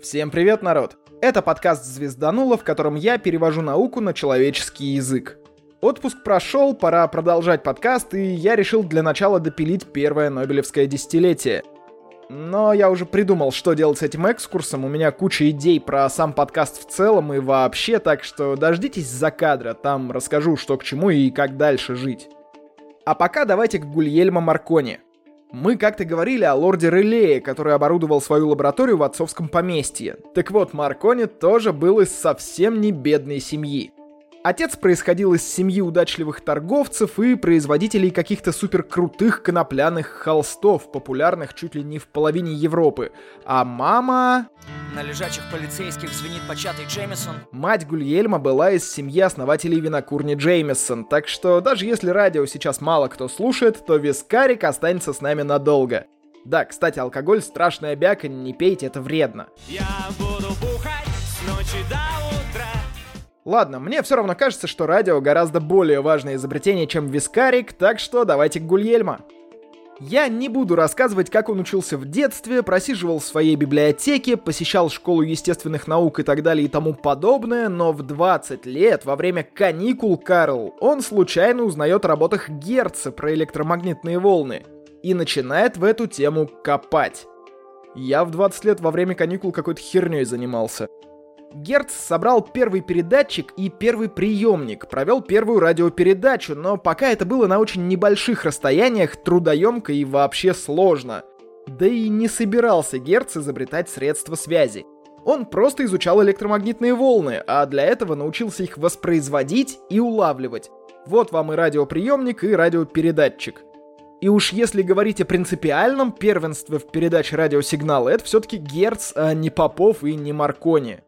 Всем привет, народ! Это подкаст «Звезданула», в котором я перевожу науку на человеческий язык. Отпуск прошел, пора продолжать подкаст, и я решил для начала допилить первое Нобелевское десятилетие. Но я уже придумал, что делать с этим экскурсом, у меня куча идей про сам подкаст в целом и вообще, так что дождитесь за кадра, там расскажу, что к чему и как дальше жить. А пока давайте к Гульельмо Маркони. Мы как-то говорили о лорде Релее, который оборудовал свою лабораторию в отцовском поместье. Так вот, Маркони тоже был из совсем не бедной семьи. Отец происходил из семьи удачливых торговцев и производителей каких-то суперкрутых конопляных холстов, популярных чуть ли не в половине Европы. А мама... На лежачих полицейских звенит початый Джеймисон. Мать Гульельма была из семьи основателей винокурни Джеймисон, так что даже если радио сейчас мало кто слушает, то вискарик останется с нами надолго. Да, кстати, алкоголь страшная бяка, не пейте, это вредно. Я буду бухать с ночи до утра. Ладно, мне все равно кажется, что радио гораздо более важное изобретение, чем вискарик, так что давайте к Гульельма. Я не буду рассказывать, как он учился в детстве, просиживал в своей библиотеке, посещал школу естественных наук и так далее и тому подобное, но в 20 лет, во время каникул Карл, он случайно узнает о работах Герца про электромагнитные волны и начинает в эту тему копать. Я в 20 лет во время каникул какой-то херней занимался. Герц собрал первый передатчик и первый приемник, провел первую радиопередачу, но пока это было на очень небольших расстояниях, трудоемко и вообще сложно. Да и не собирался Герц изобретать средства связи. Он просто изучал электромагнитные волны, а для этого научился их воспроизводить и улавливать. Вот вам и радиоприемник, и радиопередатчик. И уж если говорить о принципиальном первенстве в передаче радиосигнала, это все-таки Герц, а не Попов и не Маркони.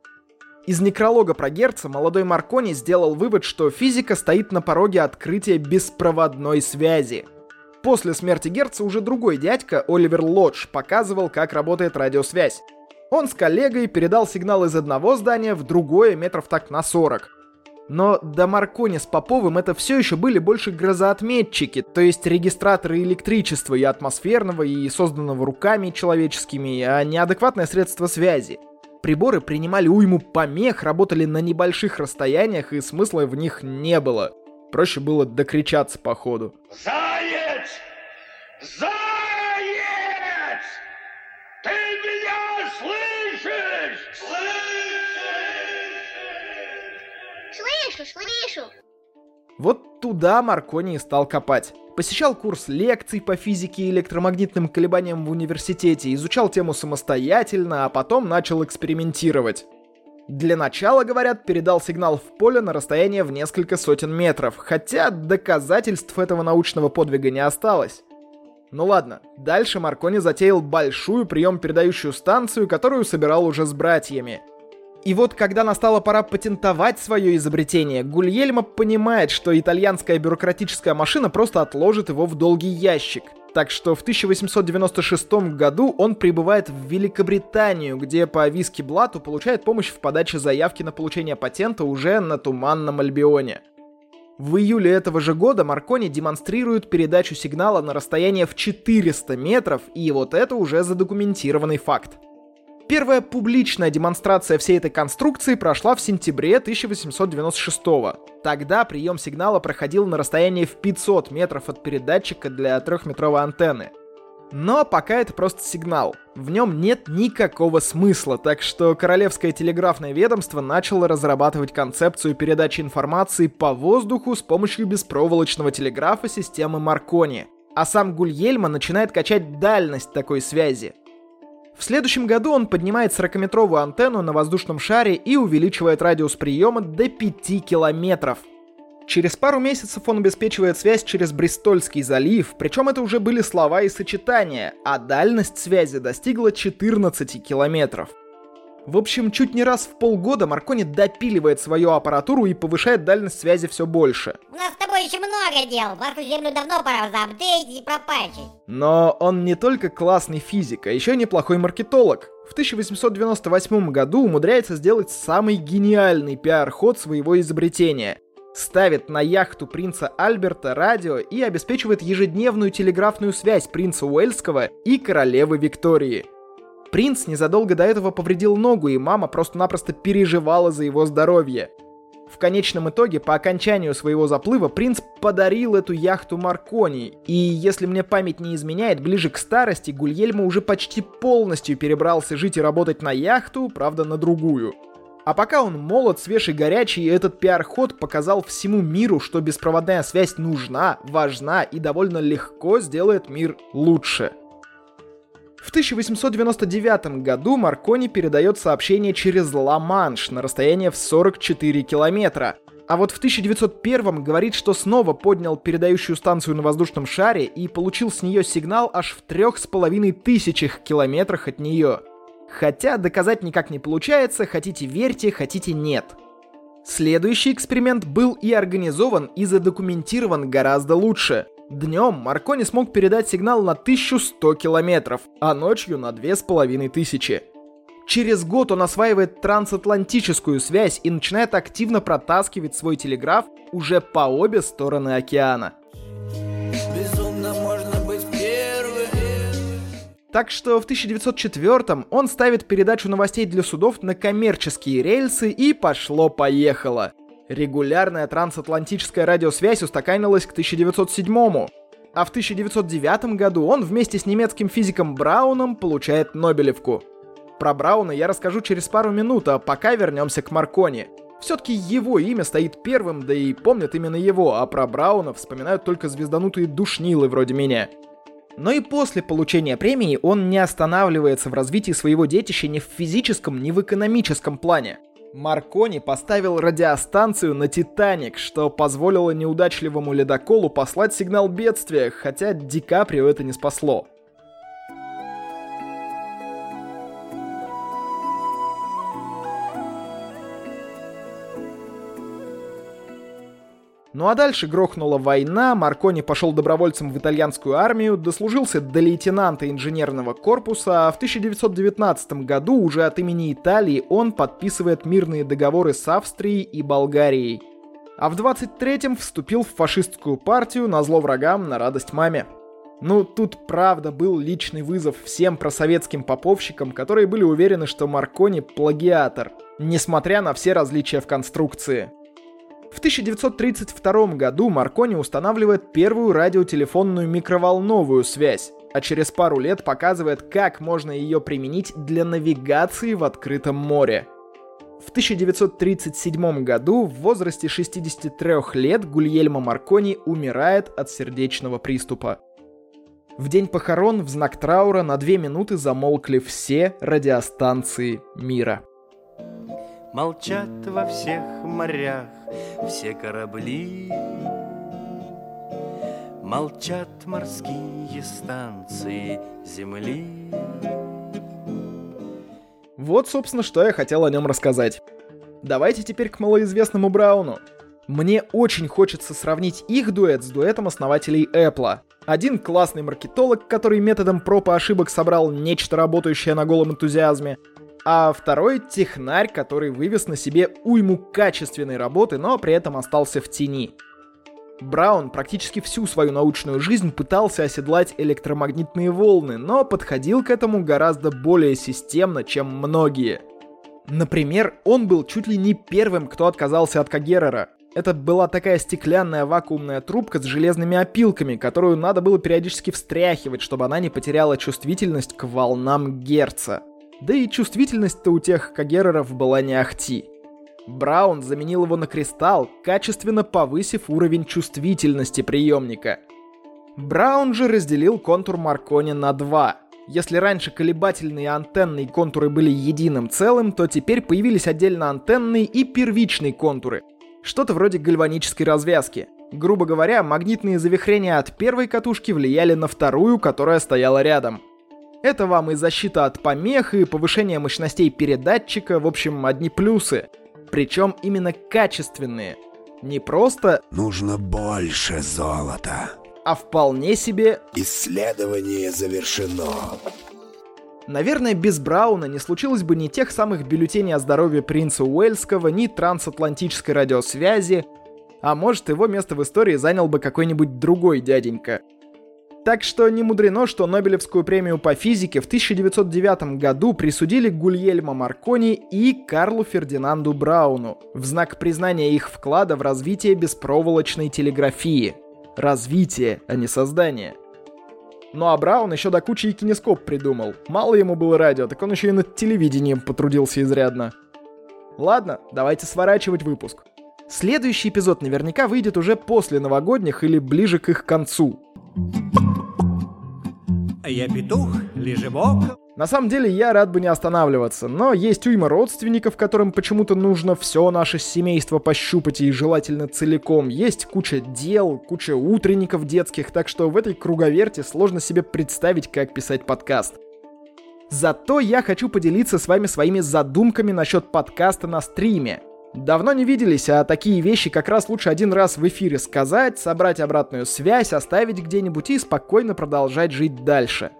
Из некролога про Герца молодой Маркони сделал вывод, что физика стоит на пороге открытия беспроводной связи. После смерти Герца уже другой дядька, Оливер Лодж, показывал, как работает радиосвязь. Он с коллегой передал сигнал из одного здания в другое метров так на 40. Но до Маркони с Поповым это все еще были больше грозоотметчики, то есть регистраторы электричества и атмосферного, и созданного руками человеческими, а не адекватное средство связи. Приборы принимали уйму помех, работали на небольших расстояниях, и смысла в них не было. Проще было докричаться по ходу. Заяц! Заяц! Вот туда Маркони и стал копать. Посещал курс лекций по физике и электромагнитным колебаниям в университете, изучал тему самостоятельно, а потом начал экспериментировать. Для начала, говорят, передал сигнал в поле на расстояние в несколько сотен метров, хотя доказательств этого научного подвига не осталось. Ну ладно, дальше Маркони затеял большую прием передающую станцию, которую собирал уже с братьями. И вот когда настала пора патентовать свое изобретение, Гульельмо понимает, что итальянская бюрократическая машина просто отложит его в долгий ящик. Так что в 1896 году он прибывает в Великобританию, где по виски Блату получает помощь в подаче заявки на получение патента уже на Туманном Альбионе. В июле этого же года Маркони демонстрирует передачу сигнала на расстояние в 400 метров, и вот это уже задокументированный факт. Первая публичная демонстрация всей этой конструкции прошла в сентябре 1896 -го. Тогда прием сигнала проходил на расстоянии в 500 метров от передатчика для трехметровой антенны. Но пока это просто сигнал. В нем нет никакого смысла, так что Королевское телеграфное ведомство начало разрабатывать концепцию передачи информации по воздуху с помощью беспроволочного телеграфа системы Маркони. А сам Гульельма начинает качать дальность такой связи. В следующем году он поднимает 40-метровую антенну на воздушном шаре и увеличивает радиус приема до 5 километров. Через пару месяцев он обеспечивает связь через Бристольский залив, причем это уже были слова и сочетания, а дальность связи достигла 14 километров. В общем, чуть не раз в полгода Маркони допиливает свою аппаратуру и повышает дальность связи все больше. У нас с тобой еще много дел. Вашу землю давно пора заапдейтить и пропачить. Но он не только классный физик, а еще неплохой маркетолог. В 1898 году умудряется сделать самый гениальный пиар-ход своего изобретения. Ставит на яхту принца Альберта радио и обеспечивает ежедневную телеграфную связь принца Уэльского и королевы Виктории. Принц незадолго до этого повредил ногу, и мама просто-напросто переживала за его здоровье. В конечном итоге, по окончанию своего заплыва, принц подарил эту яхту Маркони, и если мне память не изменяет, ближе к старости Гульельмо уже почти полностью перебрался жить и работать на яхту, правда на другую. А пока он молод, свеж и горячий, этот пиар-ход показал всему миру, что беспроводная связь нужна, важна и довольно легко сделает мир лучше. В 1899 году Маркони передает сообщение через Ла-Манш на расстояние в 44 километра. А вот в 1901 говорит, что снова поднял передающую станцию на воздушном шаре и получил с нее сигнал аж в трех с половиной тысячах километрах от нее. Хотя доказать никак не получается, хотите верьте, хотите нет. Следующий эксперимент был и организован, и задокументирован гораздо лучше – Днем Маркони смог передать сигнал на 1100 километров, а ночью на 2500. Через год он осваивает трансатлантическую связь и начинает активно протаскивать свой телеграф уже по обе стороны океана. Безумно можно быть первым. Так что в 1904 он ставит передачу новостей для судов на коммерческие рельсы и пошло-поехало. Регулярная трансатлантическая радиосвязь устаканилась к 1907 а в 1909 году он вместе с немецким физиком Брауном получает Нобелевку. Про Брауна я расскажу через пару минут, а пока вернемся к Маркони. Все-таки его имя стоит первым, да и помнят именно его, а про Брауна вспоминают только звезданутые душнилы вроде меня. Но и после получения премии он не останавливается в развитии своего детища ни в физическом, ни в экономическом плане. Маркони поставил радиостанцию на Титаник, что позволило неудачливому ледоколу послать сигнал бедствия, хотя Ди Каприо это не спасло. Ну а дальше грохнула война, Маркони пошел добровольцем в итальянскую армию, дослужился до лейтенанта инженерного корпуса, а в 1919 году уже от имени Италии он подписывает мирные договоры с Австрией и Болгарией. А в 23-м вступил в фашистскую партию на зло врагам на радость маме. Ну, тут правда был личный вызов всем просоветским поповщикам, которые были уверены, что Маркони плагиатор, несмотря на все различия в конструкции. В 1932 году Маркони устанавливает первую радиотелефонную микроволновую связь, а через пару лет показывает, как можно ее применить для навигации в открытом море. В 1937 году в возрасте 63 лет Гульельмо Маркони умирает от сердечного приступа. В день похорон в знак траура на две минуты замолкли все радиостанции мира. Молчат во всех морях все корабли. Молчат морские станции земли. Вот, собственно, что я хотел о нем рассказать. Давайте теперь к малоизвестному Брауну. Мне очень хочется сравнить их дуэт с дуэтом основателей Apple. Один классный маркетолог, который методом проб и ошибок собрал нечто работающее на голом энтузиазме, а второй — технарь, который вывез на себе уйму качественной работы, но при этом остался в тени. Браун практически всю свою научную жизнь пытался оседлать электромагнитные волны, но подходил к этому гораздо более системно, чем многие. Например, он был чуть ли не первым, кто отказался от Кагерера. Это была такая стеклянная вакуумная трубка с железными опилками, которую надо было периодически встряхивать, чтобы она не потеряла чувствительность к волнам Герца. Да и чувствительность-то у тех кагереров была не ахти. Браун заменил его на кристалл, качественно повысив уровень чувствительности приемника. Браун же разделил контур Маркони на два. Если раньше колебательные и антенные контуры были единым целым, то теперь появились отдельно антенные и первичные контуры. Что-то вроде гальванической развязки. Грубо говоря, магнитные завихрения от первой катушки влияли на вторую, которая стояла рядом. Это вам и защита от помех, и повышение мощностей передатчика, в общем, одни плюсы. Причем именно качественные. Не просто «Нужно больше золота», а вполне себе «Исследование завершено». Наверное, без Брауна не случилось бы ни тех самых бюллетеней о здоровье принца Уэльского, ни трансатлантической радиосвязи, а может его место в истории занял бы какой-нибудь другой дяденька – Так что не мудрено, что Нобелевскую премию по физике в 1909 году присудили Гульельмо Маркони и Карлу Фердинанду Брауну в знак признания их вклада в развитие беспроволочной телеграфии. Развитие, а не создание. Ну а Браун еще до кучи и кинескоп придумал. Мало ему было радио, так он еще и над телевидением потрудился изрядно. Ладно, давайте сворачивать выпуск. Следующий эпизод наверняка выйдет уже после новогодних или ближе к их концу. Я петух, лежебок. На самом деле я рад бы не останавливаться, но есть уйма родственников, которым почему-то нужно все наше семейство пощупать и желательно целиком. Есть куча дел, куча утренников детских, так что в этой круговерте сложно себе представить, как писать подкаст. Зато я хочу поделиться с вами своими задумками насчет подкаста на стриме. Давно не виделись, а такие вещи как раз лучше один раз в эфире сказать, собрать обратную связь, оставить где-нибудь и спокойно продолжать жить дальше.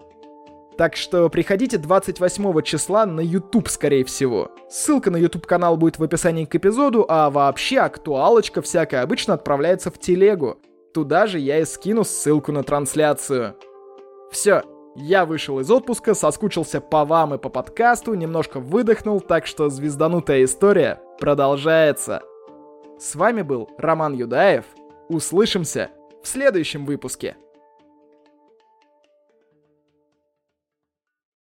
Так что приходите 28 числа на YouTube, скорее всего. Ссылка на YouTube канал будет в описании к эпизоду, а вообще актуалочка всякая обычно отправляется в телегу. Туда же я и скину ссылку на трансляцию. Все, я вышел из отпуска, соскучился по вам и по подкасту, немножко выдохнул, так что звезданутая история продолжается. С вами был Роман Юдаев. Услышимся в следующем выпуске.